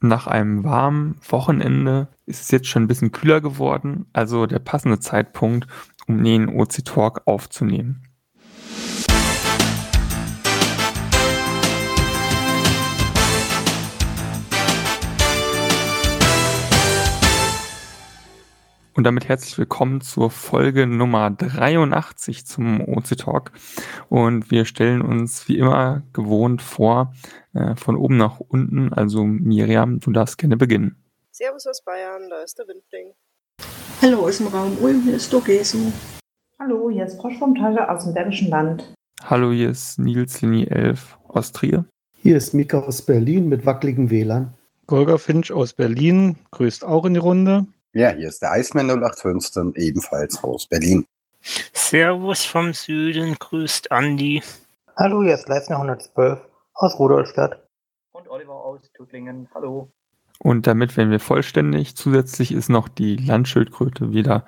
Nach einem warmen Wochenende ist es jetzt schon ein bisschen kühler geworden, also der passende Zeitpunkt, um den OC Talk aufzunehmen. Und damit herzlich willkommen zur Folge Nummer 83 zum OC Talk. Und wir stellen uns wie immer gewohnt vor, äh, von oben nach unten. Also Miriam, du darfst gerne beginnen. Servus aus Bayern, da ist der Windling. Hallo aus dem Raum Ulm, hier ist Dogesu. Hallo, hier ist Frosch vom Tage aus dem Bergischen Land. Hallo, hier ist Nils Linie 11 aus Trier. Hier ist Mika aus Berlin mit wackeligen WLAN. Golga Finch aus Berlin grüßt auch in die Runde. Ja, hier ist der Eismann 0815, ebenfalls aus Berlin. Servus vom Süden, grüßt Andi. Hallo, hier ist Leisner 112 aus Rudolstadt. Und Oliver aus Tuttlingen. Hallo. Und damit werden wir vollständig. Zusätzlich ist noch die Landschildkröte wieder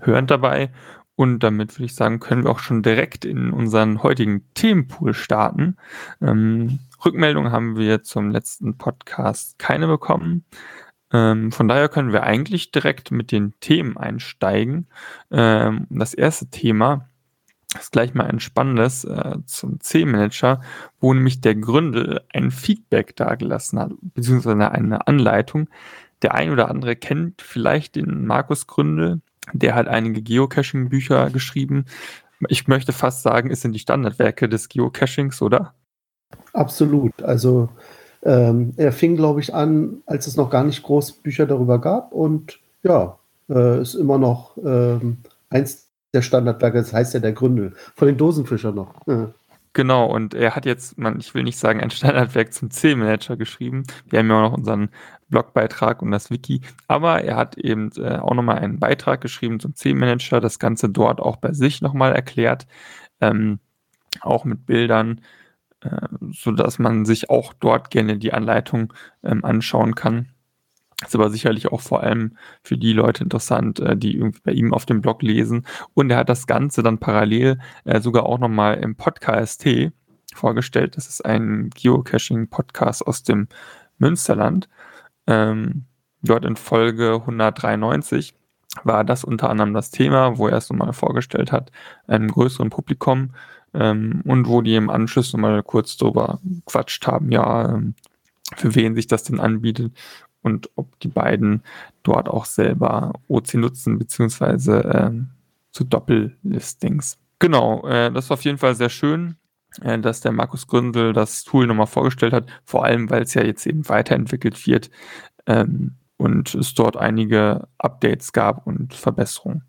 hörend dabei. Und damit würde ich sagen, können wir auch schon direkt in unseren heutigen Themenpool starten. Ähm, Rückmeldungen haben wir zum letzten Podcast keine bekommen. Ähm, von daher können wir eigentlich direkt mit den Themen einsteigen. Ähm, das erste Thema ist gleich mal ein spannendes äh, zum C-Manager, wo nämlich der Gründel ein Feedback dargelassen hat, beziehungsweise eine Anleitung. Der ein oder andere kennt vielleicht den Markus Gründel, der hat einige Geocaching-Bücher geschrieben. Ich möchte fast sagen, es sind die Standardwerke des Geocachings, oder? Absolut. Also ähm, er fing, glaube ich, an, als es noch gar nicht groß Bücher darüber gab und ja, äh, ist immer noch ähm, eins der Standardwerke, das heißt ja der Gründel, von den Dosenfischern noch. Ja. Genau, und er hat jetzt, man, ich will nicht sagen, ein Standardwerk zum C-Manager geschrieben. Wir haben ja auch noch unseren Blogbeitrag und das Wiki. Aber er hat eben äh, auch nochmal einen Beitrag geschrieben zum C-Manager, das Ganze dort auch bei sich nochmal erklärt, ähm, auch mit Bildern, äh, so dass man sich auch dort gerne die Anleitung ähm, anschauen kann. Ist aber sicherlich auch vor allem für die Leute interessant, äh, die irgendwie bei ihm auf dem Blog lesen. Und er hat das Ganze dann parallel äh, sogar auch nochmal im Podcast vorgestellt. Das ist ein Geocaching-Podcast aus dem Münsterland. Ähm, dort in Folge 193 war das unter anderem das Thema, wo er es nochmal vorgestellt hat, einem größeren Publikum ähm, und wo die im Anschluss nochmal kurz drüber quatscht haben, ja, ähm, für wen sich das denn anbietet und ob die beiden dort auch selber OC nutzen, beziehungsweise ähm, zu Doppellistings. Genau, äh, das war auf jeden Fall sehr schön, äh, dass der Markus Gründel das Tool nochmal vorgestellt hat, vor allem weil es ja jetzt eben weiterentwickelt wird ähm, und es dort einige Updates gab und Verbesserungen.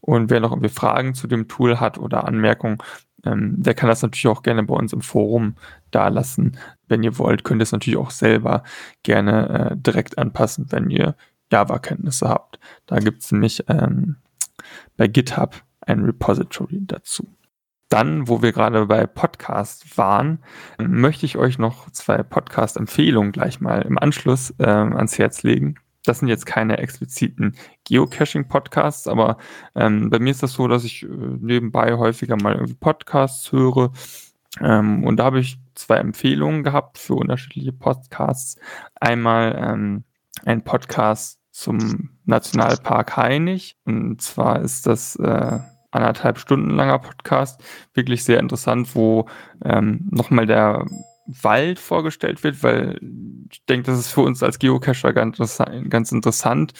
Und wer noch irgendwie Fragen zu dem Tool hat oder Anmerkungen, ähm, der kann das natürlich auch gerne bei uns im Forum da lassen. Wenn ihr wollt, könnt ihr es natürlich auch selber gerne äh, direkt anpassen, wenn ihr Java-Kenntnisse habt. Da gibt es nämlich ähm, bei GitHub ein Repository dazu. Dann, wo wir gerade bei Podcast waren, möchte ich euch noch zwei Podcast-Empfehlungen gleich mal im Anschluss äh, ans Herz legen. Das sind jetzt keine expliziten Geocaching-Podcasts, aber ähm, bei mir ist das so, dass ich äh, nebenbei häufiger mal irgendwie Podcasts höre. Ähm, und da habe ich zwei Empfehlungen gehabt für unterschiedliche Podcasts. Einmal ähm, ein Podcast zum Nationalpark Hainich. Und zwar ist das äh, anderthalb Stunden langer Podcast. Wirklich sehr interessant, wo ähm, nochmal der Wald vorgestellt wird, weil ich denke, das ist für uns als Geocacher ganz, ganz interessant,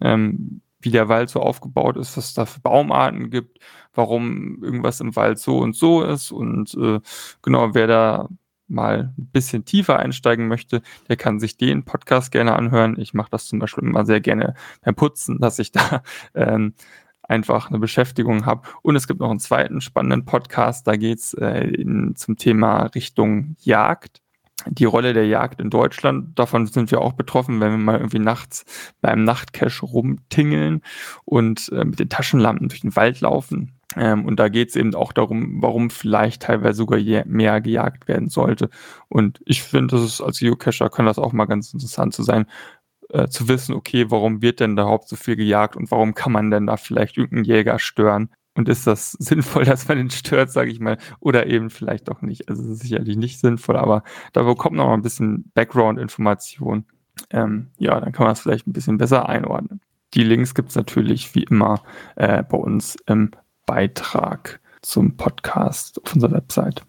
ähm, wie der Wald so aufgebaut ist, was es da für Baumarten gibt, warum irgendwas im Wald so und so ist und äh, genau, wer da mal ein bisschen tiefer einsteigen möchte, der kann sich den Podcast gerne anhören. Ich mache das zum Beispiel immer sehr gerne beim Putzen, dass ich da ähm, einfach eine Beschäftigung habe. Und es gibt noch einen zweiten spannenden Podcast, da geht es äh, zum Thema Richtung Jagd. Die Rolle der Jagd in Deutschland, davon sind wir auch betroffen, wenn wir mal irgendwie nachts beim Nachtcache rumtingeln und äh, mit den Taschenlampen durch den Wald laufen. Ähm, und da geht es eben auch darum, warum vielleicht teilweise sogar mehr gejagt werden sollte. Und ich finde, das ist als Geocacher kann das auch mal ganz interessant zu sein, äh, zu wissen, okay, warum wird denn da überhaupt so viel gejagt und warum kann man denn da vielleicht irgendeinen Jäger stören? Und ist das sinnvoll, dass man den stört, sage ich mal, oder eben vielleicht auch nicht? Also es ist sicherlich nicht sinnvoll, aber da bekommt noch mal ein bisschen Background-Information. ähm, ja, dann kann man es vielleicht ein bisschen besser einordnen. Die Links gibt es natürlich wie immer äh, bei uns im Beitrag zum Podcast auf unserer Website.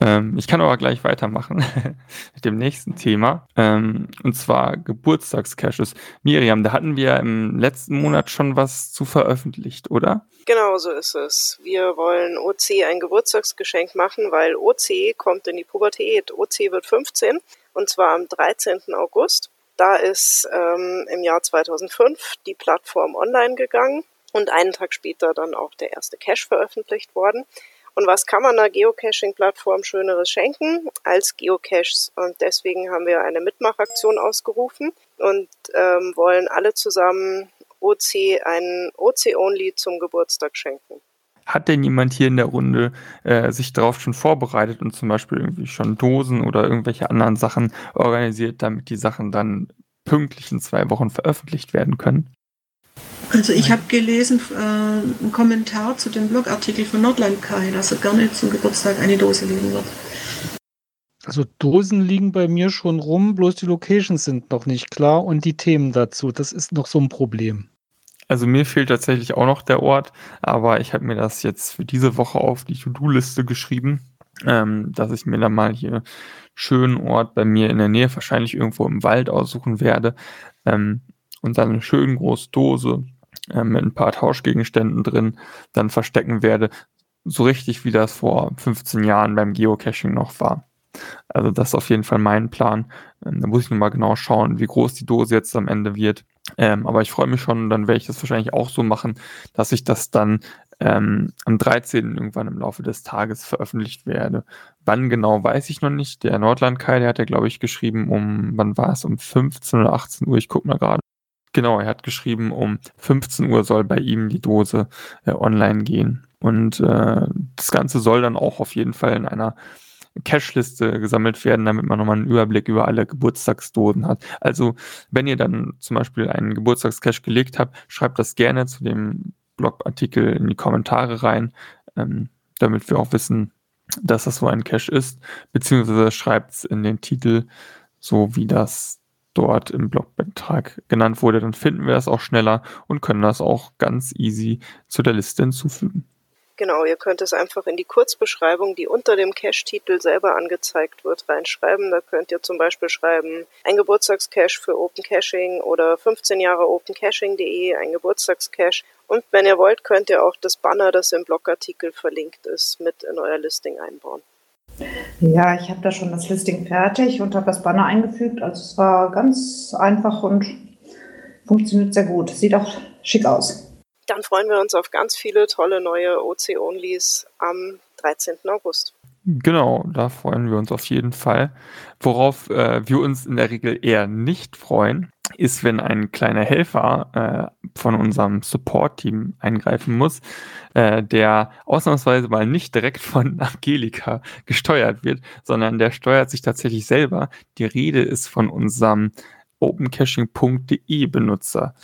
Ähm, ich kann aber gleich weitermachen mit dem nächsten Thema. Ähm, und zwar Geburtstagscaches. Miriam, da hatten wir im letzten Monat schon was zu veröffentlicht, oder? Genau so ist es. Wir wollen OC ein Geburtstagsgeschenk machen, weil OC kommt in die Pubertät. OC wird 15 und zwar am 13. August. Da ist ähm, im Jahr 2005 die Plattform online gegangen und einen Tag später dann auch der erste Cache veröffentlicht worden. Und was kann man einer Geocaching-Plattform Schöneres schenken als Geocaches? Und deswegen haben wir eine Mitmachaktion ausgerufen und ähm, wollen alle zusammen OC einen OC-Only zum Geburtstag schenken. Hat denn jemand hier in der Runde äh, sich darauf schon vorbereitet und zum Beispiel irgendwie schon Dosen oder irgendwelche anderen Sachen organisiert, damit die Sachen dann pünktlich in zwei Wochen veröffentlicht werden können? Also ich habe gelesen äh, einen Kommentar zu dem Blogartikel von Nordland Kai, dass er gerne zum Geburtstag eine Dose legen wird. Also Dosen liegen bei mir schon rum, bloß die Locations sind noch nicht klar und die Themen dazu. Das ist noch so ein Problem. Also mir fehlt tatsächlich auch noch der Ort, aber ich habe mir das jetzt für diese Woche auf die To-Do-Liste geschrieben, ähm, dass ich mir dann mal hier schönen Ort bei mir in der Nähe, wahrscheinlich irgendwo im Wald aussuchen werde ähm, und dann eine schön große Dose äh, mit ein paar Tauschgegenständen drin dann verstecken werde, so richtig wie das vor 15 Jahren beim Geocaching noch war. Also das ist auf jeden Fall mein Plan. Ähm, da muss ich nochmal genau schauen, wie groß die Dose jetzt am Ende wird. Ähm, aber ich freue mich schon, dann werde ich das wahrscheinlich auch so machen, dass ich das dann ähm, am 13. irgendwann im Laufe des Tages veröffentlicht werde. Wann genau, weiß ich noch nicht. Der Nordland-Kai, der hat ja, glaube ich, geschrieben um, wann war es, um 15 oder 18 Uhr, ich gucke mal gerade. Genau, er hat geschrieben, um 15 Uhr soll bei ihm die Dose äh, online gehen. Und äh, das Ganze soll dann auch auf jeden Fall in einer Cache-Liste gesammelt werden, damit man nochmal einen Überblick über alle Geburtstagsdosen hat. Also, wenn ihr dann zum Beispiel einen Geburtstagscache gelegt habt, schreibt das gerne zu dem Blogartikel in die Kommentare rein, ähm, damit wir auch wissen, dass das so ein Cache ist, beziehungsweise schreibt es in den Titel, so wie das dort im Blogbeitrag genannt wurde, dann finden wir das auch schneller und können das auch ganz easy zu der Liste hinzufügen. Genau, ihr könnt es einfach in die Kurzbeschreibung, die unter dem Cache-Titel selber angezeigt wird, reinschreiben. Da könnt ihr zum Beispiel schreiben, ein Geburtstagscache für Open Caching oder 15 Jahre OpenCaching.de, ein Geburtstagscache. Und wenn ihr wollt, könnt ihr auch das Banner, das im Blogartikel verlinkt ist, mit in euer Listing einbauen. Ja, ich habe da schon das Listing fertig und habe das Banner eingefügt. Also es war ganz einfach und funktioniert sehr gut. Sieht auch schick aus. Dann freuen wir uns auf ganz viele tolle neue OC-Onlys am 13. August. Genau, da freuen wir uns auf jeden Fall. Worauf äh, wir uns in der Regel eher nicht freuen, ist, wenn ein kleiner Helfer äh, von unserem Support-Team eingreifen muss, äh, der ausnahmsweise mal nicht direkt von Angelika gesteuert wird, sondern der steuert sich tatsächlich selber. Die Rede ist von unserem opencaching.de Benutzer.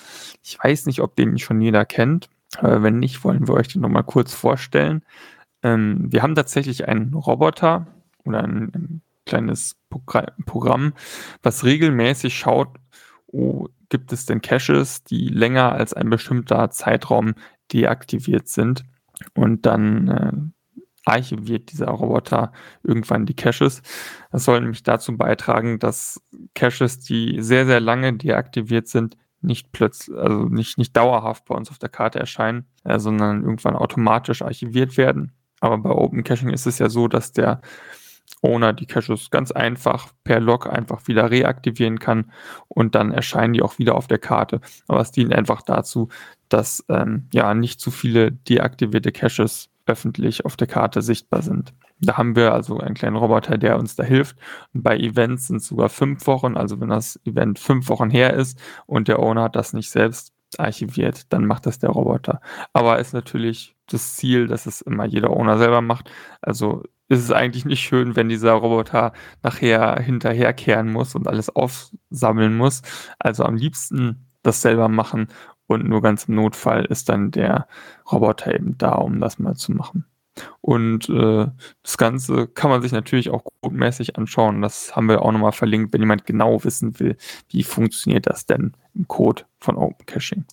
Ich weiß nicht, ob den schon jeder kennt. Äh, wenn nicht, wollen wir euch den nochmal kurz vorstellen. Ähm, wir haben tatsächlich einen Roboter oder ein, ein kleines Programm, was regelmäßig schaut, oh, gibt es denn Caches, die länger als ein bestimmter Zeitraum deaktiviert sind. Und dann äh, archiviert dieser Roboter irgendwann die Caches. Das soll nämlich dazu beitragen, dass Caches, die sehr, sehr lange deaktiviert sind, nicht plötzlich, also nicht, nicht dauerhaft bei uns auf der Karte erscheinen, äh, sondern irgendwann automatisch archiviert werden. Aber bei Open Caching ist es ja so, dass der Owner die Caches ganz einfach per Log einfach wieder reaktivieren kann und dann erscheinen die auch wieder auf der Karte. Aber es dient einfach dazu, dass ähm, ja nicht zu viele deaktivierte Caches öffentlich auf der Karte sichtbar sind. Da haben wir also einen kleinen Roboter, der uns da hilft. Und bei Events sind es sogar fünf Wochen. Also wenn das Event fünf Wochen her ist und der Owner hat das nicht selbst archiviert, dann macht das der Roboter. Aber ist natürlich das Ziel, dass es immer jeder Owner selber macht. Also ist es eigentlich nicht schön, wenn dieser Roboter nachher hinterherkehren muss und alles aufsammeln muss. Also am liebsten das selber machen und nur ganz im Notfall ist dann der Roboter eben da, um das mal zu machen. Und äh, das Ganze kann man sich natürlich auch codemäßig anschauen. Das haben wir auch nochmal verlinkt, wenn jemand genau wissen will, wie funktioniert das denn im Code von Open Caching.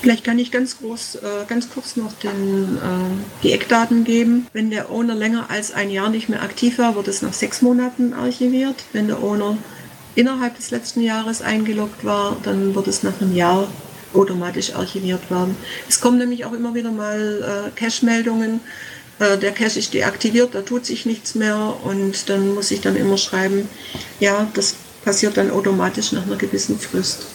Vielleicht kann ich ganz, groß, äh, ganz kurz noch den, äh, die Eckdaten geben. Wenn der Owner länger als ein Jahr nicht mehr aktiv war, wird es nach sechs Monaten archiviert. Wenn der Owner innerhalb des letzten Jahres eingeloggt war, dann wird es nach einem Jahr automatisch archiviert werden. Es kommen nämlich auch immer wieder mal äh, Cache-Meldungen. Äh, der Cache ist deaktiviert, da tut sich nichts mehr und dann muss ich dann immer schreiben, ja, das passiert dann automatisch nach einer gewissen Frist.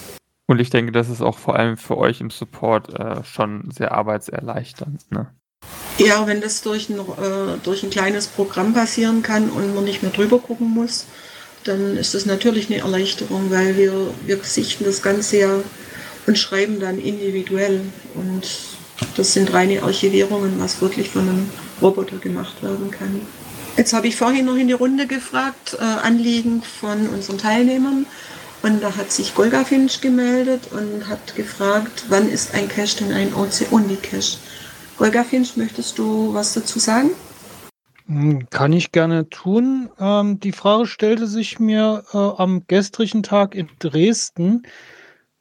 Und ich denke, das ist auch vor allem für euch im Support äh, schon sehr arbeitserleichternd. Ne? Ja, wenn das durch ein, äh, durch ein kleines Programm passieren kann und man nicht mehr drüber gucken muss, dann ist das natürlich eine Erleichterung, weil wir, wir sichten das Ganze ja und schreiben dann individuell. Und das sind reine Archivierungen, was wirklich von einem Roboter gemacht werden kann. Jetzt habe ich vorhin noch in die Runde gefragt, äh, Anliegen von unseren Teilnehmern. Und da hat sich Golga Finch gemeldet und hat gefragt, wann ist ein Cache denn ein OC-Only-Cache? Golga Finch, möchtest du was dazu sagen? Hm, kann ich gerne tun. Ähm, die Frage stellte sich mir äh, am gestrigen Tag in Dresden.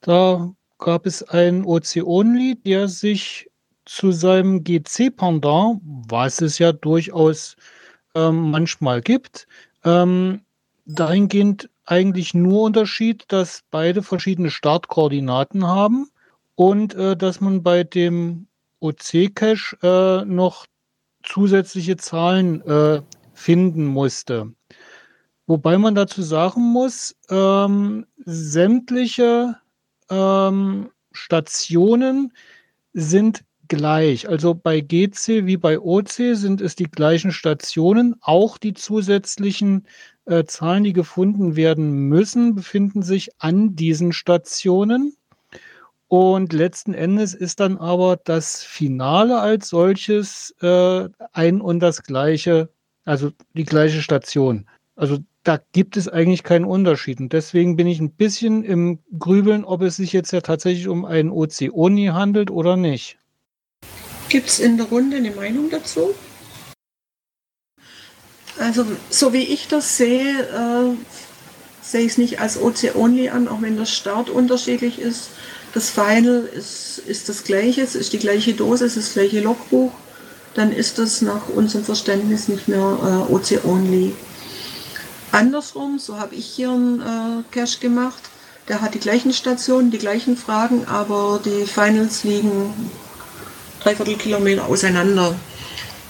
Da gab es einen OC-Only, der sich zu seinem GC-Pendant, was es ja durchaus ähm, manchmal gibt, ähm, dahingehend eigentlich nur Unterschied, dass beide verschiedene Startkoordinaten haben und äh, dass man bei dem OC-Cache äh, noch zusätzliche Zahlen äh, finden musste. Wobei man dazu sagen muss, ähm, sämtliche ähm, Stationen sind gleich. Also bei GC wie bei OC sind es die gleichen Stationen. Auch die zusätzlichen äh, Zahlen, die gefunden werden müssen, befinden sich an diesen Stationen. Und letzten Endes ist dann aber das Finale als solches äh, ein und das gleiche, also die gleiche Station. Also da gibt es eigentlich keinen Unterschied. Und deswegen bin ich ein bisschen im Grübeln, ob es sich jetzt ja tatsächlich um einen OC-Oni handelt oder nicht. Gibt es in der Runde eine Meinung dazu? Also, so wie ich das sehe, äh, sehe ich es nicht als OC-Only an, auch wenn der Start unterschiedlich ist. Das Final ist, ist das gleiche, es ist die gleiche ist das gleiche Logbuch. Dann ist das nach unserem Verständnis nicht mehr äh, OC-Only. Andersrum, so habe ich hier einen äh, Cache gemacht. Der hat die gleichen Stationen, die gleichen Fragen, aber die Finals liegen dreiviertel Kilometer auseinander.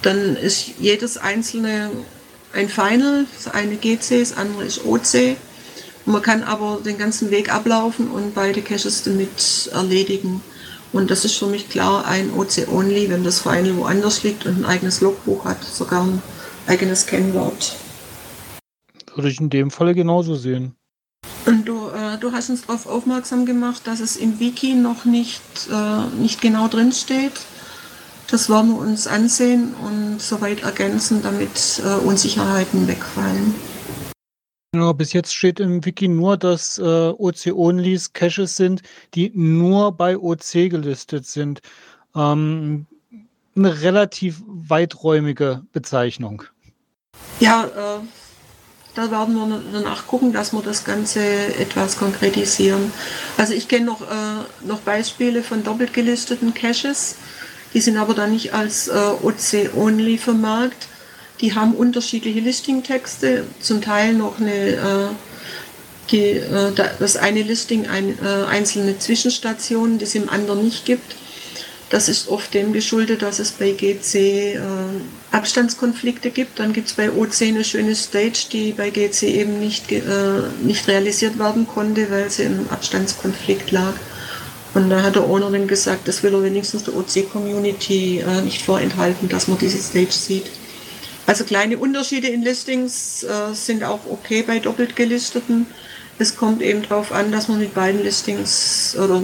Dann ist jedes einzelne ein Final, das eine GC, das andere ist OC. Man kann aber den ganzen Weg ablaufen und beide Caches damit erledigen. Und das ist für mich klar ein OC-Only, wenn das Final woanders liegt und ein eigenes Logbuch hat, sogar ein eigenes Kennwort. Würde ich in dem Falle genauso sehen. Und du, äh, du hast uns darauf aufmerksam gemacht, dass es im Wiki noch nicht, äh, nicht genau drin steht. Das werden wir uns ansehen und soweit ergänzen, damit äh, Unsicherheiten wegfallen. Ja, bis jetzt steht im Wiki nur, dass äh, OC-Onlys Caches sind, die nur bei OC gelistet sind. Ähm, eine relativ weiträumige Bezeichnung. Ja, äh, da werden wir danach gucken, dass wir das Ganze etwas konkretisieren. Also ich kenne noch, äh, noch Beispiele von doppelt gelisteten Caches, die sind aber dann nicht als äh, OC-Only vermerkt. Die haben unterschiedliche Listing-Texte, zum Teil noch eine, äh, die, äh, das eine Listing ein, äh, einzelne Zwischenstationen, die es im anderen nicht gibt. Das ist oft dem geschuldet, dass es bei GC äh, Abstandskonflikte gibt. Dann gibt es bei OC eine schöne Stage, die bei GC eben nicht, äh, nicht realisiert werden konnte, weil sie im Abstandskonflikt lag. Und da hat der Owner dann gesagt, das will er wenigstens der OC-Community äh, nicht vorenthalten, dass man diese Stage sieht. Also kleine Unterschiede in Listings äh, sind auch okay bei doppelt gelisteten. Es kommt eben darauf an, dass man mit beiden Listings oder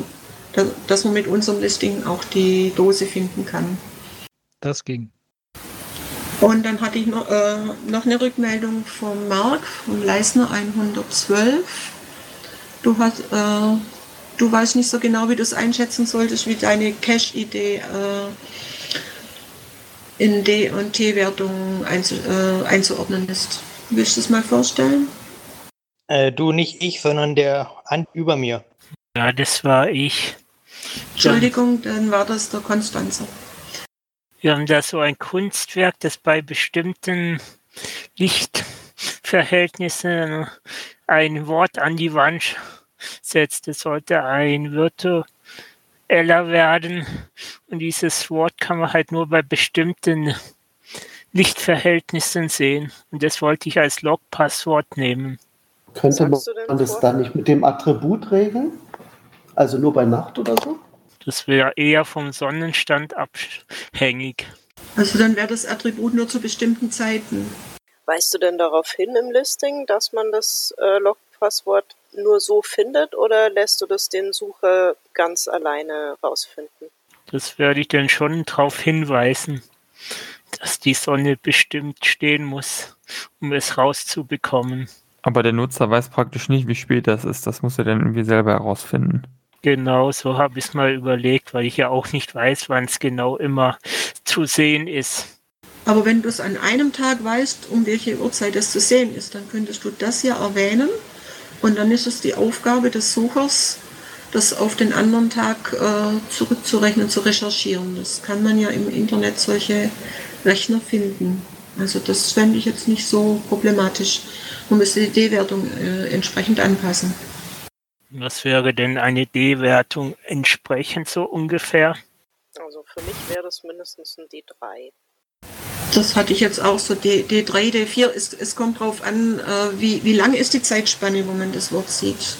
dass man mit unserem Listing auch die Dose finden kann. Das ging. Und dann hatte ich noch, äh, noch eine Rückmeldung vom Mark, vom Leisner 112. Du, hast, äh, du weißt nicht so genau, wie du es einschätzen solltest, wie deine Cache-Idee äh, in D- und T-Wertungen einzu, äh, einzuordnen ist. Willst du es mal vorstellen? Äh, du, nicht ich, sondern der An über mir. Ja, das war ich. Entschuldigung, dann war das der Konstanzer. Wir haben da so ein Kunstwerk, das bei bestimmten Lichtverhältnissen ein Wort an die Wand setzt. Es sollte ein virtueller werden. Und dieses Wort kann man halt nur bei bestimmten Lichtverhältnissen sehen. Und das wollte ich als Log-Passwort nehmen. Könnte man das dann nicht mit dem Attribut regeln? Also nur bei Nacht oder so? Das wäre eher vom Sonnenstand abhängig. Also dann wäre das Attribut nur zu bestimmten Zeiten. Weist du denn darauf hin im Listing, dass man das äh, Log-Passwort nur so findet oder lässt du das den Sucher ganz alleine rausfinden? Das werde ich dann schon darauf hinweisen, dass die Sonne bestimmt stehen muss, um es rauszubekommen. Aber der Nutzer weiß praktisch nicht, wie spät das ist. Das muss er dann irgendwie selber herausfinden. Genau, so habe ich es mal überlegt, weil ich ja auch nicht weiß, wann es genau immer zu sehen ist. Aber wenn du es an einem Tag weißt, um welche Uhrzeit es zu sehen ist, dann könntest du das ja erwähnen. Und dann ist es die Aufgabe des Suchers, das auf den anderen Tag äh, zurückzurechnen, zu recherchieren. Das kann man ja im Internet solche Rechner finden. Also das fände ich jetzt nicht so problematisch. Man müsste die D-Wertung äh, entsprechend anpassen. Was wäre denn eine D-Wertung entsprechend so ungefähr? Also für mich wäre das mindestens ein D3. Das hatte ich jetzt auch so D, D3, D4. Es, es kommt drauf an, äh, wie, wie lang ist die Zeitspanne, wo man das Wort sieht.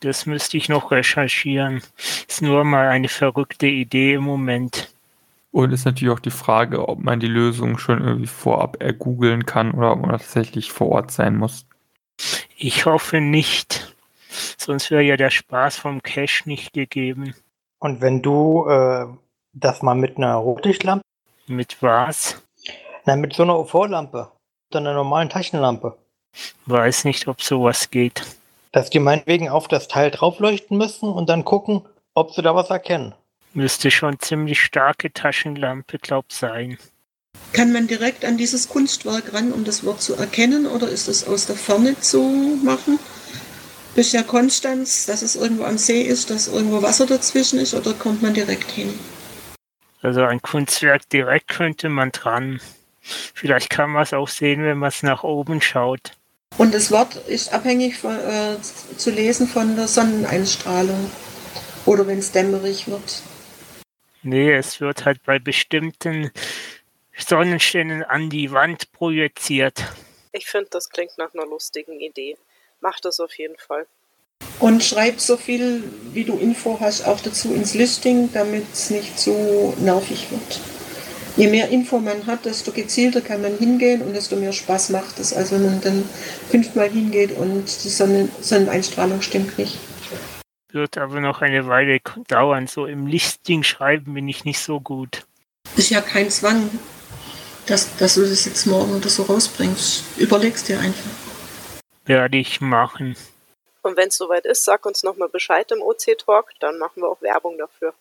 Das müsste ich noch recherchieren. Ist nur mal eine verrückte Idee im Moment. Und ist natürlich auch die Frage, ob man die Lösung schon irgendwie vorab ergoogeln kann oder ob man tatsächlich vor Ort sein muss. Ich hoffe nicht. Sonst wäre ja der Spaß vom Cache nicht gegeben. Und wenn du äh, das mal mit einer Rotlichtlampe, Mit was? nein, mit so einer UV-Lampe, so einer normalen Taschenlampe, Weiß nicht, ob sowas geht. dass die meinetwegen auf das Teil draufleuchten müssen und dann gucken, ob sie da was erkennen. Müsste schon ziemlich starke Taschenlampe, glaub sein. Kann man direkt an dieses Kunstwerk ran, um das Wort zu erkennen, oder ist es aus der Ferne zu machen? Bist ja Konstanz, dass es irgendwo am See ist, dass irgendwo Wasser dazwischen ist, oder kommt man direkt hin? Also ein Kunstwerk direkt könnte man dran. Vielleicht kann man es auch sehen, wenn man es nach oben schaut. Und das Wort ist abhängig von, äh, zu lesen von der Sonneneinstrahlung. Oder wenn es dämmerig wird. Nee, es wird halt bei bestimmten Sonnenständen an die Wand projiziert. Ich finde, das klingt nach einer lustigen Idee. Mach das auf jeden Fall. Und schreib so viel, wie du Info hast, auch dazu ins Listing, damit es nicht so nervig wird. Je mehr Info man hat, desto gezielter kann man hingehen und desto mehr Spaß macht es, als wenn man dann fünfmal hingeht und die Sonne, Sonneneinstrahlung stimmt nicht. Wird aber noch eine Weile dauern. So im Listing schreiben bin ich nicht so gut. Ist ja kein Zwang, dass, dass du das jetzt morgen oder so rausbringst. Überlegst dir einfach. Werde ich machen. Und wenn es soweit ist, sag uns nochmal Bescheid im OC-Talk, dann machen wir auch Werbung dafür.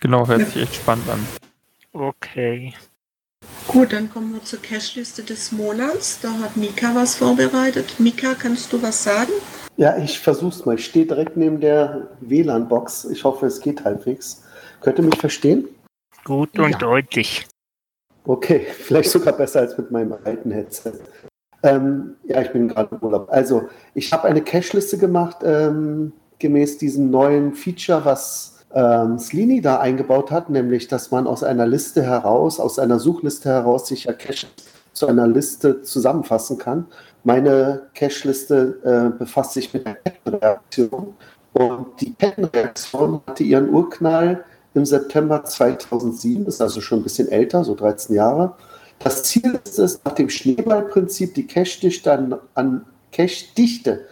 Genau, hört sich echt spannend an. Okay. Gut, dann kommen wir zur Cashliste des Monats. Da hat Mika was vorbereitet. Mika, kannst du was sagen? Ja, ich versuch's mal. Ich stehe direkt neben der WLAN-Box. Ich hoffe, es geht halbwegs. Könnt ihr mich verstehen? Gut und Ja. deutlich. Okay, vielleicht sogar besser als mit meinem alten Headset. Ähm, ja, ich bin gerade im Urlaub. Also, ich habe eine Cache-Liste gemacht, ähm, gemäß diesem neuen Feature, was ähm, Slini da eingebaut hat, nämlich, dass man aus einer Liste heraus, aus einer Suchliste heraus sich ja Cache zu einer Liste zusammenfassen kann. Meine Cache-Liste äh, befasst sich mit der Kettenreaktion und die Kettenreaktion hatte ihren Urknall im September 2007, ist also schon ein bisschen älter, so 13 Jahre. Das Ziel ist es, nach dem Schneeballprinzip die Cache-Dichte an, an, Cache-Dichte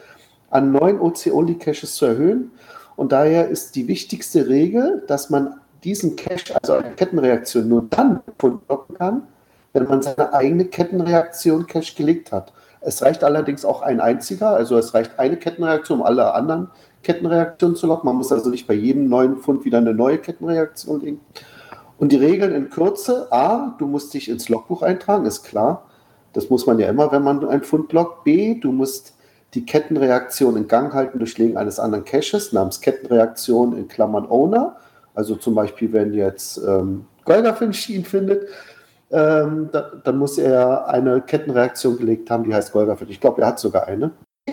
an neuen OC-Only-Caches zu erhöhen. Und daher ist die wichtigste Regel, dass man diesen Cache, also eine Kettenreaktion, nur dann locken kann, wenn man seine eigene Kettenreaktion Cache gelegt hat. Es reicht allerdings auch ein einziger, also es reicht eine Kettenreaktion, um alle anderen Kettenreaktionen zu locken. Man muss also nicht bei jedem neuen Fund wieder eine neue Kettenreaktion legen. Und die Regeln in Kürze, A, du musst dich ins Logbuch eintragen, ist klar. Das muss man ja immer, wenn man einen Fund loggt. B, du musst die Kettenreaktion in Gang halten durch Legen eines anderen Caches namens Kettenreaktion in Klammern Owner. Also zum Beispiel, wenn jetzt ähm, Golgafin ihn findet, ähm, da, dann muss er eine Kettenreaktion gelegt haben, die heißt Golgafin. Ich glaube, er hat sogar eine.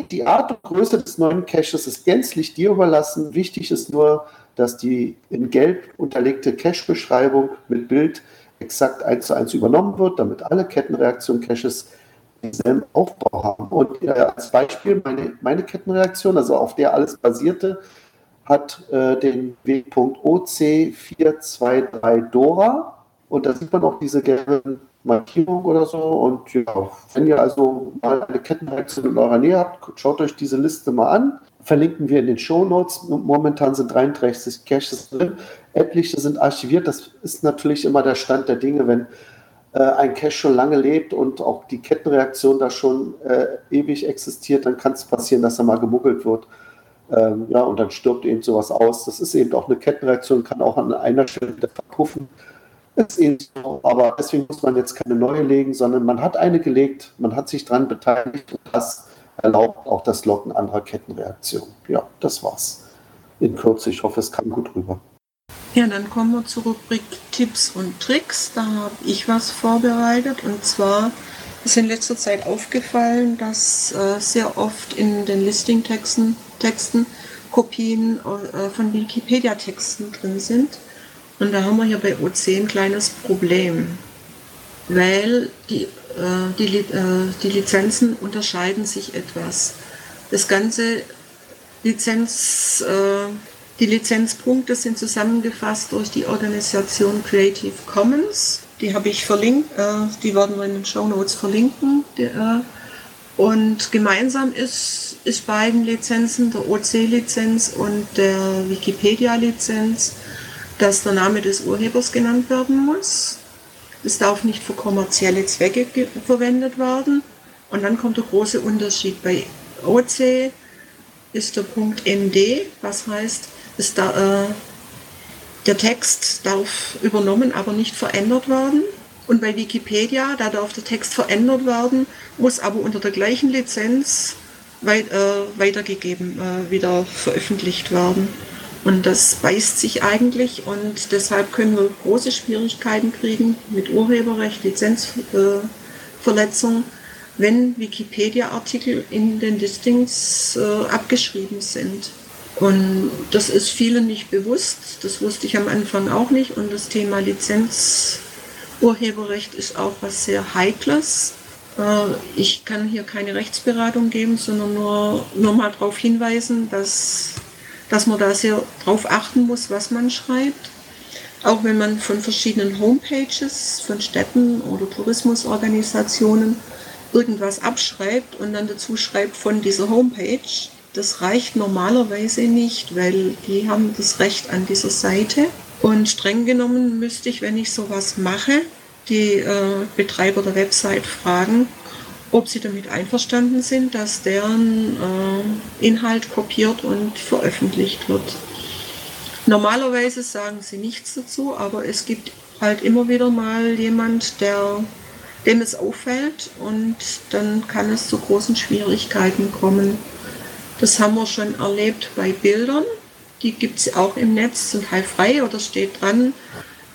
Die Art und Größe des neuen Caches ist gänzlich dir überlassen. Wichtig ist nur, dass die in Gelb unterlegte Cache-Beschreibung mit Bild exakt eins zu eins übernommen wird, damit alle Kettenreaktion-Caches denselben Aufbau haben. Und äh, als Beispiel meine, meine Kettenreaktion, also auf der alles basierte, hat äh, den Wegpunkt OC423 Dora. Und da sieht man auch diese gelben Markierungen oder so. Und ja, wenn ihr also mal eine Kettenreaktion in eurer Nähe habt, schaut euch diese Liste mal an verlinken wir in den Show Notes. Momentan sind 33 Caches drin. Etliche sind archiviert. Das ist natürlich immer der Stand der Dinge, wenn äh, ein Cache schon lange lebt und auch die Kettenreaktion da schon äh, ewig existiert, dann kann es passieren, dass er mal gemuggelt wird. Ähm, ja, und dann stirbt eben sowas aus. Das ist eben auch eine Kettenreaktion, kann auch an einer Stelle wieder verpuffen. Ist eben so, aber deswegen muss man jetzt keine neue legen, sondern man hat eine gelegt, man hat sich daran beteiligt und das erlaubt auch das Locken anderer Kettenreaktionen. Ja, das war's. In Kürze, ich hoffe, es kam gut rüber. Ja, dann kommen wir zur Rubrik Tipps und Tricks. Da habe ich was vorbereitet und zwar ist in letzter Zeit aufgefallen, dass äh, sehr oft in den Listing-Texten Texten Kopien äh, von Wikipedia-Texten drin sind. Und da haben wir hier bei OC ein kleines Problem, weil die die, äh, die Lizenzen unterscheiden sich etwas. Das ganze Lizenz, äh, die Lizenzpunkte sind zusammengefasst durch die Organisation Creative Commons. Die habe ich verlinkt, die werden wir in den Show Notes verlinken. Und gemeinsam ist, ist beiden Lizenzen, der OC-Lizenz und der Wikipedia-Lizenz, dass der Name des Urhebers genannt werden muss. Es darf nicht für kommerzielle Zwecke verwendet werden. Und dann kommt der große Unterschied. Bei OC ist der Punkt MD, was heißt, es da, äh, der Text darf übernommen, aber nicht verändert werden. Und bei Wikipedia, da darf der Text verändert werden, muss aber unter der gleichen Lizenz weit, äh, weitergegeben, äh, wieder veröffentlicht werden. Und das beißt sich eigentlich und deshalb können wir große Schwierigkeiten kriegen mit Urheberrecht, Lizenzverletzung, wenn Wikipedia-Artikel in den Listings äh, abgeschrieben sind. Und das ist vielen nicht bewusst, das wusste ich am Anfang auch nicht. Und das Thema Lizenzurheberrecht ist auch was sehr Heikles. Äh, ich kann hier keine Rechtsberatung geben, sondern nur, nur mal darauf hinweisen, dass dass man da sehr drauf achten muss, was man schreibt. Auch wenn man von verschiedenen Homepages, von Städten oder Tourismusorganisationen irgendwas abschreibt und dann dazu schreibt von dieser Homepage, das reicht normalerweise nicht, weil die haben das Recht an dieser Seite. Und streng genommen müsste ich, wenn ich sowas mache, die äh, Betreiber der Website fragen, ob sie damit einverstanden sind, dass deren äh, Inhalt kopiert und veröffentlicht wird. Normalerweise sagen sie nichts dazu, aber es gibt halt immer wieder mal jemand, der, dem es auffällt und dann kann es zu großen Schwierigkeiten kommen. Das haben wir schon erlebt bei Bildern. Die gibt es auch im Netz, zum Teil frei oder steht dran,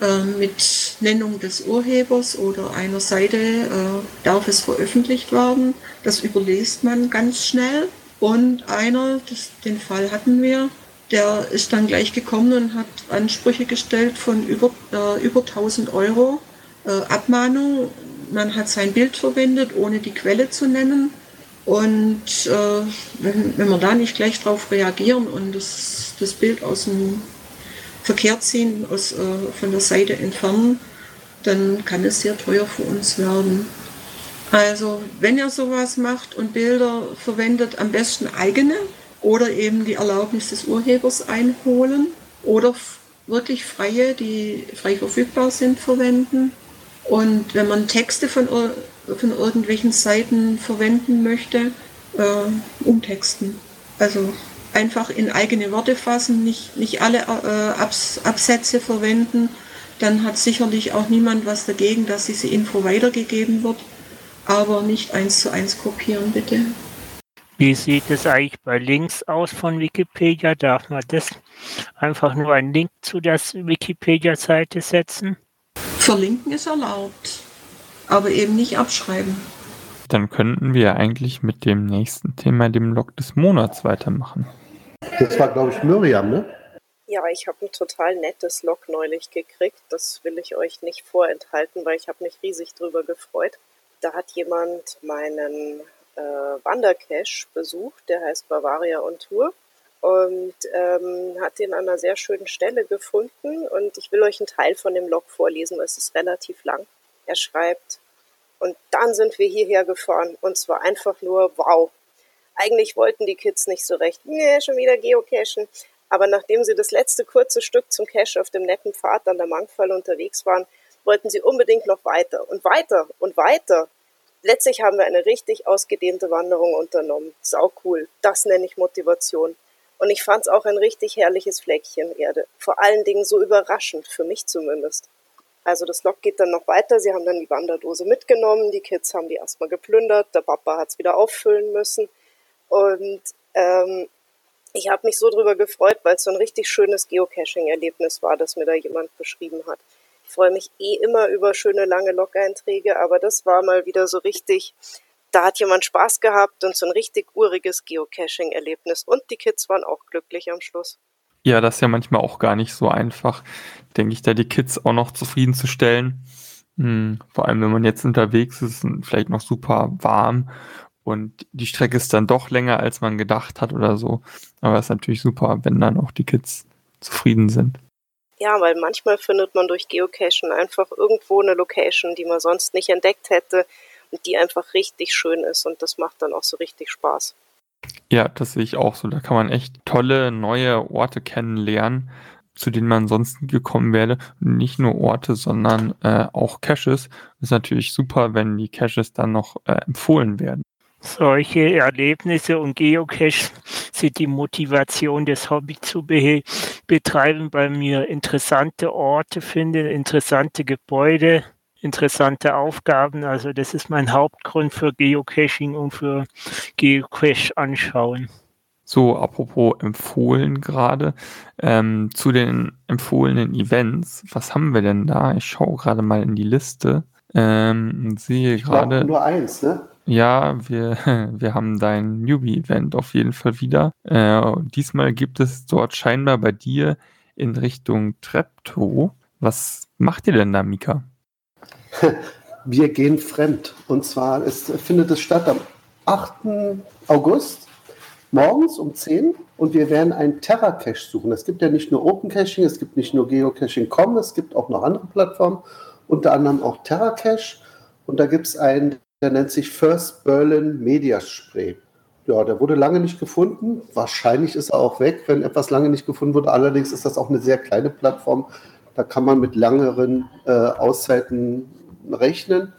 äh, mit Nennung des Urhebers oder einer Seite äh, darf es veröffentlicht werden. Das überliest man ganz schnell. Und einer, das, den Fall hatten wir, der ist dann gleich gekommen und hat Ansprüche gestellt von über, äh, über 1000 Euro äh, Abmahnung. Man hat sein Bild verwendet, ohne die Quelle zu nennen. Und äh, wenn, wenn wir da nicht gleich darauf reagieren und das, das Bild aus dem verkehrt ziehen, aus, äh, von der Seite entfernen, dann kann es sehr teuer für uns werden. Also wenn ihr sowas macht und Bilder verwendet, am besten eigene oder eben die Erlaubnis des Urhebers einholen oder wirklich freie, die frei verfügbar sind, verwenden. Und wenn man Texte von, von irgendwelchen Seiten verwenden möchte, äh, umtexten. Also einfach in eigene Worte fassen, nicht, nicht alle äh, Abs Absätze verwenden, dann hat sicherlich auch niemand was dagegen, dass diese Info weitergegeben wird, aber nicht eins zu eins kopieren, bitte. Wie sieht es eigentlich bei Links aus von Wikipedia? Darf man das einfach nur einen Link zu der Wikipedia-Seite setzen? Verlinken ist erlaubt, aber eben nicht abschreiben. Dann könnten wir eigentlich mit dem nächsten Thema, dem Log des Monats, weitermachen. Das war, glaube ich, Miriam, ne? Ja, ich habe ein total nettes Log neulich gekriegt. Das will ich euch nicht vorenthalten, weil ich habe mich riesig drüber gefreut. Da hat jemand meinen äh, Wandercache besucht, der heißt Bavaria on Tour und ähm, hat den an einer sehr schönen Stelle gefunden und ich will euch einen Teil von dem Log vorlesen, es ist relativ lang. Er schreibt, und dann sind wir hierher gefahren und zwar einfach nur wow. Eigentlich wollten die Kids nicht so recht, nee, schon wieder geocachen. Aber nachdem sie das letzte kurze Stück zum Cache auf dem netten Pfad an der Mangfall unterwegs waren, wollten sie unbedingt noch weiter und weiter und weiter. Letztlich haben wir eine richtig ausgedehnte Wanderung unternommen. Sau cool. Das nenne ich Motivation. Und ich fand es auch ein richtig herrliches Fleckchen Erde. Vor allen Dingen so überraschend, für mich zumindest. Also das Lok geht dann noch weiter. Sie haben dann die Wanderdose mitgenommen. Die Kids haben die erstmal geplündert. Der Papa hat es wieder auffüllen müssen. Und ähm, ich habe mich so drüber gefreut, weil es so ein richtig schönes Geocaching-Erlebnis war, das mir da jemand beschrieben hat. Ich freue mich eh immer über schöne lange Log-Einträge, aber das war mal wieder so richtig, da hat jemand Spaß gehabt und so ein richtig uriges Geocaching-Erlebnis. Und die Kids waren auch glücklich am Schluss. Ja, das ist ja manchmal auch gar nicht so einfach, denke ich, da die Kids auch noch zufriedenzustellen. Hm, vor allem, wenn man jetzt unterwegs ist und vielleicht noch super warm und die Strecke ist dann doch länger, als man gedacht hat oder so. Aber es ist natürlich super, wenn dann auch die Kids zufrieden sind. Ja, weil manchmal findet man durch Geocachen einfach irgendwo eine Location, die man sonst nicht entdeckt hätte und die einfach richtig schön ist und das macht dann auch so richtig Spaß. Ja, das sehe ich auch so. Da kann man echt tolle neue Orte kennenlernen, zu denen man sonst gekommen wäre. Nicht nur Orte, sondern äh, auch Caches. Ist natürlich super, wenn die Caches dann noch äh, empfohlen werden. Solche Erlebnisse und Geocaches sind die Motivation, das Hobby zu be betreiben, weil mir interessante Orte finde, interessante Gebäude, interessante Aufgaben. Also das ist mein Hauptgrund für Geocaching und für Geocache anschauen. So, apropos empfohlen gerade, ähm, zu den empfohlenen Events, was haben wir denn da? Ich schaue gerade mal in die Liste. Ähm, sehe gerade. Nur eins, ne? Ja, wir, wir haben dein Newbie-Event auf jeden Fall wieder. Äh, diesmal gibt es dort scheinbar bei dir in Richtung Treptow. Was macht ihr denn da, Mika? Wir gehen fremd. Und zwar es findet es statt am 8. August morgens um 10 und wir werden einen Terra-Cache suchen. Es gibt ja nicht nur Open Caching, es gibt nicht nur Geocaching.com, es gibt auch noch andere Plattformen, unter anderem auch Terra-Cache. Und da gibt es einen der nennt sich First Berlin Media Spray. Ja, der wurde lange nicht gefunden. Wahrscheinlich ist er auch weg, wenn etwas lange nicht gefunden wurde. Allerdings ist das auch eine sehr kleine Plattform. Da kann man mit langeren äh, Auszeiten rechnen.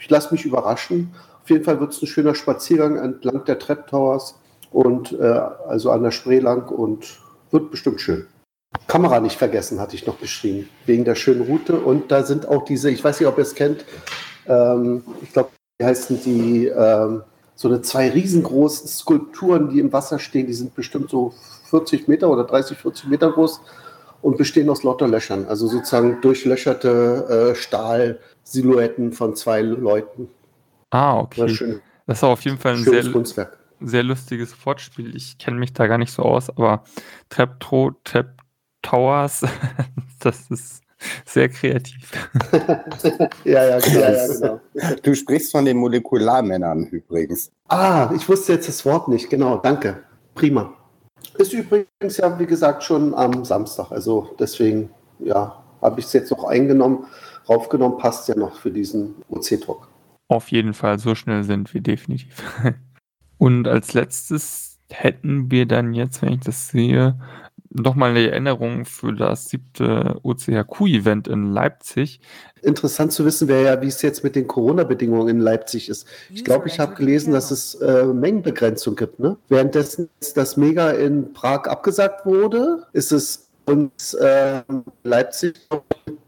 Ich lasse mich überraschen. Auf jeden Fall wird es ein schöner Spaziergang entlang der Trap Towers und äh, also an der Spree lang und wird bestimmt schön. Kamera nicht vergessen, hatte ich noch geschrieben, wegen der schönen Route. Und da sind auch diese, ich weiß nicht, ob ihr es kennt, ähm, ich glaube, wie heißen die, ähm, so eine zwei riesengroßen Skulpturen, die im Wasser stehen, die sind bestimmt so 40 Meter oder 30, 40 Meter groß und bestehen aus lauter Löchern, also sozusagen durchlöcherte äh, Stahlsilhouetten von zwei Leuten. Ah, okay. Schön, das ist auf jeden Fall ein sehr, Kunstwerk. sehr lustiges Wortspiel. Ich kenne mich da gar nicht so aus, aber Treptro, Trep Towers, das ist sehr kreativ. ja, ja, genau, ja, genau. Du sprichst von den Molekularmännern übrigens. Ah, ich wusste jetzt das Wort nicht. Genau, danke. Prima. Ist übrigens ja, wie gesagt, schon am Samstag. Also deswegen, ja, habe ich es jetzt noch eingenommen, raufgenommen, passt ja noch für diesen OC-Talk. Auf jeden Fall, so schnell sind wir definitiv. Und als letztes hätten wir dann jetzt, wenn ich das sehe, Nochmal eine Erinnerung für das siebte OCHQ-Event in Leipzig. Interessant zu wissen wäre ja, wie es jetzt mit den Corona-Bedingungen in Leipzig ist. Ich glaube, ich habe gelesen, dass es äh, Mengenbegrenzung gibt. Ne? Währenddessen das Mega in Prag abgesagt wurde, ist es uns äh, Leipzig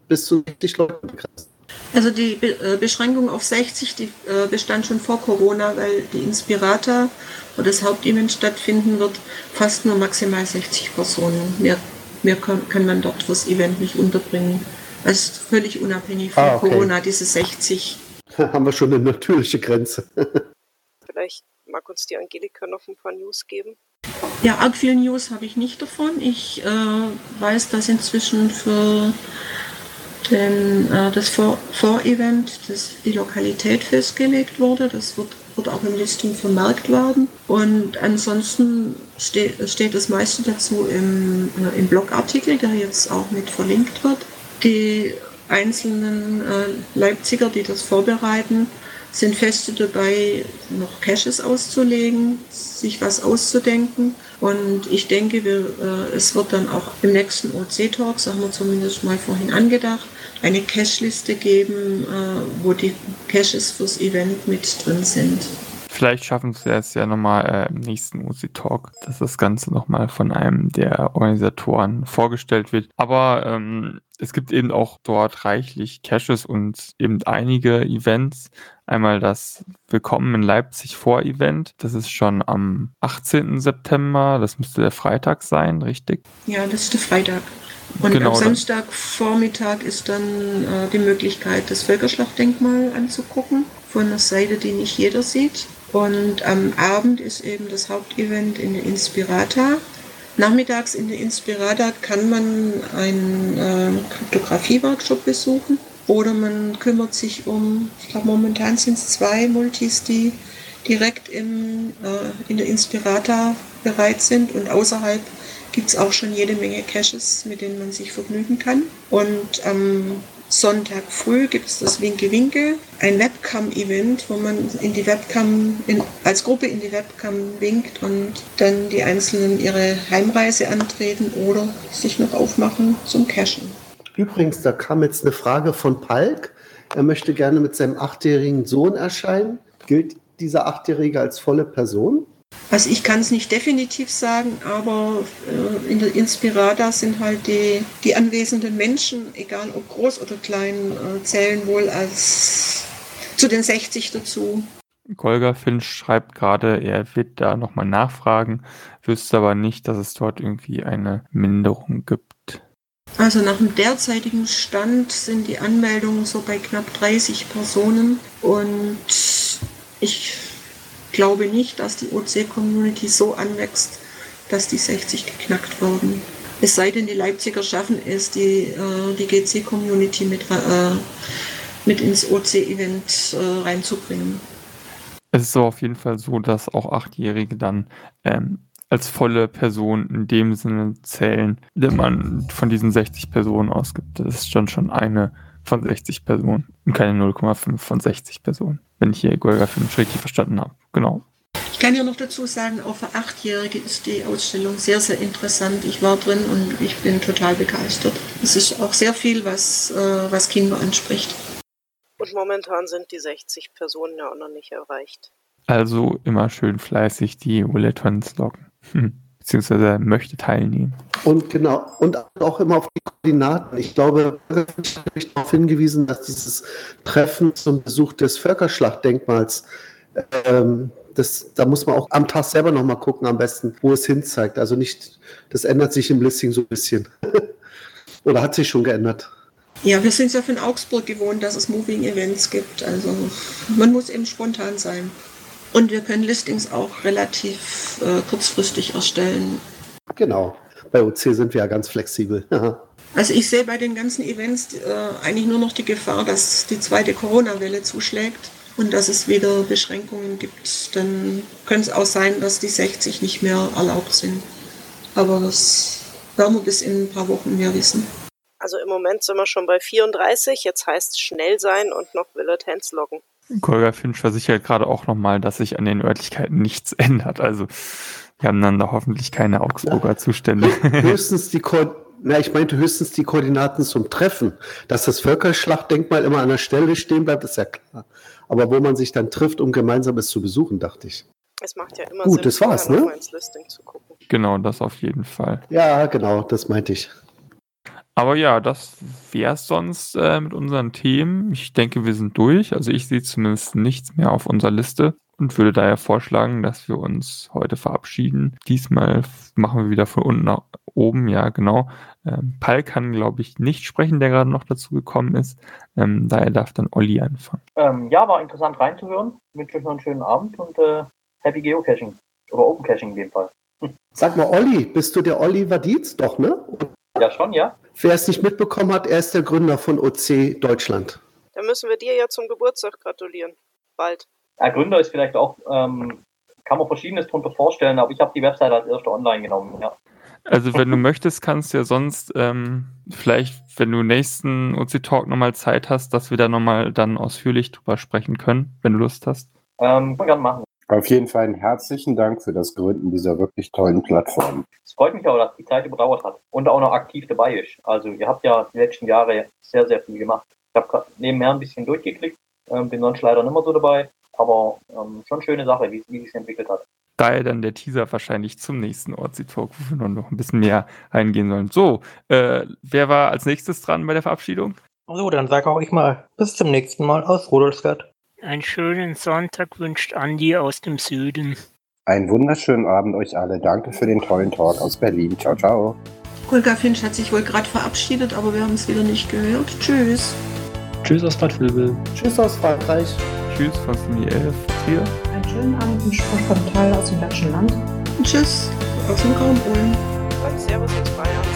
bis zu 60 Leuten begrenzt. Also die Be äh, Beschränkung auf 60, die äh, bestand schon vor Corona, weil die Inspirata, wo das Hauptevent stattfinden wird, fast nur maximal 60 Personen. Mehr, mehr kann, kann man dort fürs Event nicht unterbringen. Das ist völlig unabhängig von Ah, okay. Corona, diese 60. haben wir schon eine natürliche Grenze. Vielleicht mag uns die Angelika noch ein paar News geben. Ja, arg viel News habe ich nicht davon. Ich äh, weiß, dass inzwischen für den, äh, das Vor- Vorevent das die Lokalität festgelegt wurde. Das wird, wird auch im Listing vermerkt werden. Und ansonsten ste steht das meiste dazu im, äh, im Blogartikel, der jetzt auch mit verlinkt wird. Die einzelnen äh, Leipziger, die das vorbereiten, sind feste dabei, noch Caches auszulegen, sich was auszudenken. Und ich denke, wir, äh, es wird dann auch im nächsten OC-Talk, das haben wir zumindest mal vorhin angedacht, eine Cache-Liste geben, äh, wo die Caches fürs Event mit drin sind. Vielleicht schaffen sie es ja nochmal äh, im nächsten UC Talk, dass das Ganze nochmal von einem der Organisatoren vorgestellt wird. Aber ähm, es gibt eben auch dort reichlich Caches und eben einige Events. Einmal das Willkommen in Leipzig Vor-Event. Das ist schon am 18. September. Das müsste der Freitag sein, richtig? Ja, das ist der Freitag. Und Genau, am Samstagvormittag ist dann äh, die Möglichkeit, das Völkerschlachtdenkmal anzugucken, von einer Seite, die nicht jeder sieht. Und am Abend ist eben das Hauptevent in der Inspirata. Nachmittags in der Inspirata kann man einen äh, Kryptographie-Workshop besuchen oder man kümmert sich um, ich glaube momentan sind es zwei Multis, die direkt im, äh, in der Inspirata bereit sind und außerhalb gibt es auch schon jede Menge Caches, mit denen man sich vergnügen kann. Und am Sonntag früh gibt es das Winke Winke, ein Webcam-Event, wo man in die Webcam, in, als Gruppe in die Webcam winkt und dann die Einzelnen ihre Heimreise antreten oder sich noch aufmachen zum Cachen. Übrigens, da kam jetzt eine Frage von Palk. Er möchte gerne mit seinem achtjährigen Sohn erscheinen. Gilt dieser Achtjährige als volle Person? Also ich kann es nicht definitiv sagen, aber äh, in der Inspirada sind halt die, die anwesenden Menschen, egal ob groß oder klein, äh, zählen wohl als zu den 60 dazu. Golga Finch schreibt gerade, er wird da nochmal nachfragen, wüsste aber nicht, dass es dort irgendwie eine Minderung gibt. Also nach dem derzeitigen Stand sind die Anmeldungen so bei knapp 30 Personen und ich glaube nicht, dass die OC-Community so anwächst, dass die 60 geknackt werden. Es sei denn, die Leipziger schaffen es, die, äh, die GC-Community mit, äh, mit ins OC-Event äh, reinzubringen. Es ist so auf jeden Fall so, dass auch Achtjährige dann ähm, als volle Person in dem Sinne zählen, wenn man von diesen 60 Personen ausgibt. Das ist dann schon eine von 60 Personen und keine 0,5 von 60 Personen, wenn ich hier Golga Finch richtig verstanden habe. Genau. Ich kann ja noch dazu sagen, auch für Achtjährige ist die Ausstellung sehr, sehr interessant. Ich war drin und ich bin total begeistert. Es ist auch sehr viel, was, äh, was Kinder anspricht. Und momentan sind die 60 Personen ja auch noch nicht erreicht. Also immer schön fleißig die Bulletins loggen. Hm. Beziehungsweise möchte teilnehmen. Und genau, und auch immer auf die Koordinaten. Ich glaube, ich habe mich darauf hingewiesen, dass dieses Treffen zum Besuch des Völkerschlachtdenkmals, ähm, das, da muss man auch am Tag selber nochmal gucken, am besten, wo es hinzeigt. Also nicht, das ändert sich im Listing so ein bisschen. Oder hat sich schon geändert. Ja, wir sind es ja von Augsburg gewohnt, dass es Moving Events gibt. Also man muss eben spontan sein. Und wir können Listings auch relativ äh, kurzfristig erstellen. Genau. Bei OC sind wir ja ganz flexibel. Also ich sehe bei den ganzen Events äh, eigentlich nur noch die Gefahr, dass die zweite Corona-Welle zuschlägt und dass es wieder Beschränkungen gibt. Dann könnte es auch sein, dass die 60 nicht mehr erlaubt sind. Aber das werden wir bis in ein paar Wochen mehr wissen. Also im Moment sind wir schon bei 34, jetzt heißt es schnell sein und noch Villetens loggen. Golga Finch versichert gerade auch nochmal, dass sich an den Örtlichkeiten nichts ändert. Also wir haben dann da hoffentlich keine Augsburger Zustände. höchstens die Ko na, ich meinte höchstens die Koordinaten zum Treffen. Dass das Völkerschlachtdenkmal immer an der Stelle stehen bleibt, ist ja klar. Aber wo man sich dann trifft, um gemeinsam es zu besuchen, dachte ich. Es macht ja immer Gut, Sinn, das war's, ne? mal ins Listing zu gucken. Genau, das auf jeden Fall. Ja, genau, das meinte ich. Aber ja, das wäre es sonst äh, mit unseren Themen. Ich denke, wir sind durch. Also ich sehe zumindest nichts mehr auf unserer Liste und würde daher vorschlagen, dass wir uns heute verabschieden. Diesmal machen wir wieder von unten nach oben, ja genau. Ähm, Pal kann, glaube ich, nicht sprechen, der gerade noch dazu gekommen ist. Ähm, daher darf dann Olli anfangen. Ähm, ja, war interessant reinzuhören. Ich wünsche euch noch einen schönen Abend und äh, Happy Geocaching. Oder Open Caching in dem Fall. Sag mal, Olli, bist du der Oliver Dietz? Doch, ne? Ja, schon, ja. Wer es nicht mitbekommen hat, er ist der Gründer von OC Deutschland. Da müssen wir dir ja zum Geburtstag gratulieren. Bald. Ja, Gründer ist vielleicht auch, ähm, kann man Verschiedenes darunter vorstellen, aber ich habe die Website als erster online genommen, ja. Also wenn du möchtest, kannst du ja sonst ähm, vielleicht, wenn du nächsten OC Talk nochmal Zeit hast, dass wir da nochmal dann ausführlich drüber sprechen können, wenn du Lust hast. Ähm, kann gerne machen. Auf jeden Fall einen herzlichen Dank für das Gründen dieser wirklich tollen Plattform. Es freut mich auch, dass die Zeit überdauert hat und auch noch aktiv dabei ist. Also ihr habt ja die letzten Jahre sehr, sehr viel gemacht. Ich habe nebenher ein bisschen durchgeklickt, ähm, bin sonst leider nicht mehr so dabei, aber ähm, schon schöne Sache, wie, wie sich entwickelt hat. Daher dann der Teaser wahrscheinlich zum nächsten Ortsi-Talk, wo wir noch ein bisschen mehr eingehen sollen. So, äh, wer war als nächstes dran bei der Verabschiedung? So, dann sage auch ich mal bis zum nächsten Mal aus Rudolstadt. Einen schönen Sonntag wünscht Andi aus dem Süden. Einen wunderschönen Abend euch alle. Danke für den tollen Talk aus Berlin. Ciao, ciao. Holger Finch hat sich wohl gerade verabschiedet, aber wir haben es wieder nicht gehört. Tschüss. Tschüss aus Bad Vilbel. Tschüss aus Frankreich. Tschüss von Simi 11. Trier. Einen schönen Abend wünscht von Teil aus dem Deutschen Land. Tschüss aus dem Raum Ulm. Und Servus aus Bayern.